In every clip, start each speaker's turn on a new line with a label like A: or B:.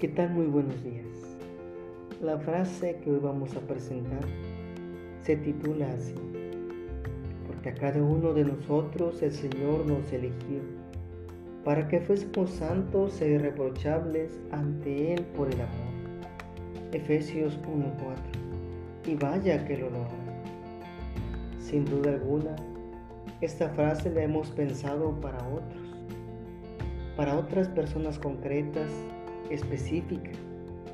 A: ¿Qué tal? Muy buenos días. La frase que hoy vamos a presentar se titula así, porque a cada uno de nosotros el Señor nos eligió para que fuésemos santos e irreprochables ante Él por el amor. Efesios 1.4. Y vaya que lo logra. Sin duda alguna, esta frase la hemos pensado para otros, para otras personas concretas específicas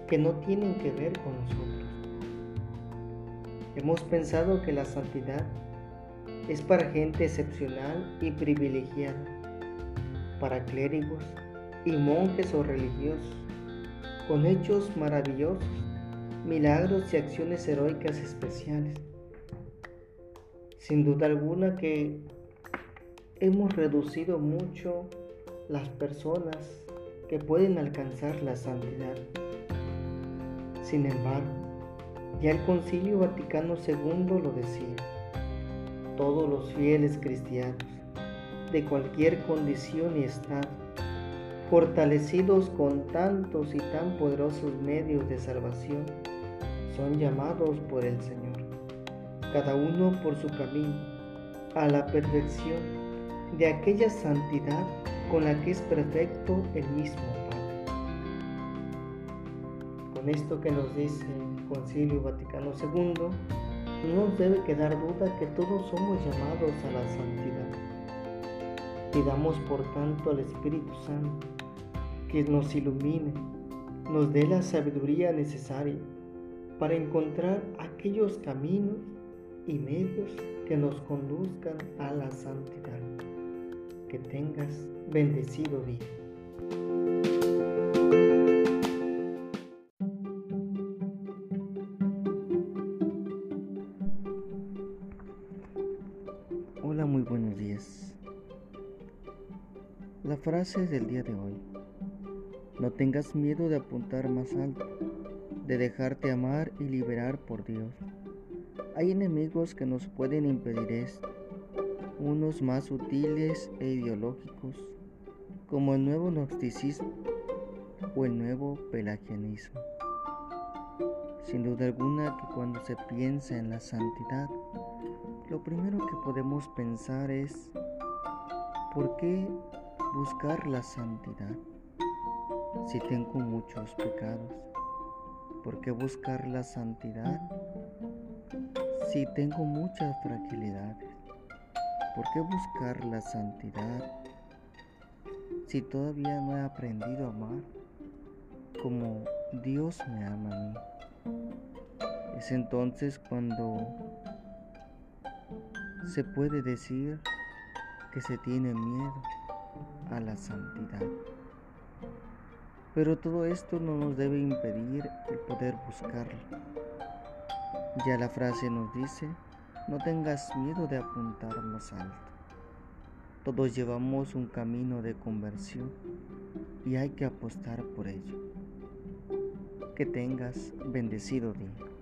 A: que no tienen que ver con nosotros. Hemos pensado que la santidad es para gente excepcional y privilegiada, para clérigos y monjes o religiosos, con hechos maravillosos, milagros y acciones heroicas especiales. Sin duda alguna que hemos reducido mucho las personas que pueden alcanzar la santidad. Sin embargo, ya el Concilio Vaticano II lo decía, todos los fieles cristianos, de cualquier condición y estado, fortalecidos con tantos y tan poderosos medios de salvación, son llamados por el Señor, cada uno por su camino, a la perfección de aquella santidad con la que es perfecto el mismo Padre. Con esto que nos dice el Concilio Vaticano II, no nos debe quedar duda que todos somos llamados a la santidad. Pidamos por tanto al Espíritu Santo que nos ilumine, nos dé la sabiduría necesaria para encontrar aquellos caminos y medios que nos conduzcan a la santidad. Que tengas bendecido día. Hola, muy buenos días. La frase del día de hoy. No tengas miedo de apuntar más alto, de dejarte amar y liberar por Dios. Hay enemigos que nos pueden impedir esto, unos más sutiles e ideológicos, como el nuevo gnosticismo o el nuevo pelagianismo. Sin duda alguna que cuando se piensa en la santidad, lo primero que podemos pensar es, ¿por qué buscar la santidad si tengo muchos pecados? ¿Por qué buscar la santidad si tengo muchas fragilidades? ¿Por qué buscar la santidad si todavía no he aprendido a amar como Dios me ama a mí? Es entonces cuando se puede decir que se tiene miedo a la santidad. Pero todo esto no nos debe impedir el poder buscarla. Ya la frase nos dice, no tengas miedo de apuntar más alto. Todos llevamos un camino de conversión y hay que apostar por ello. Que tengas bendecido día.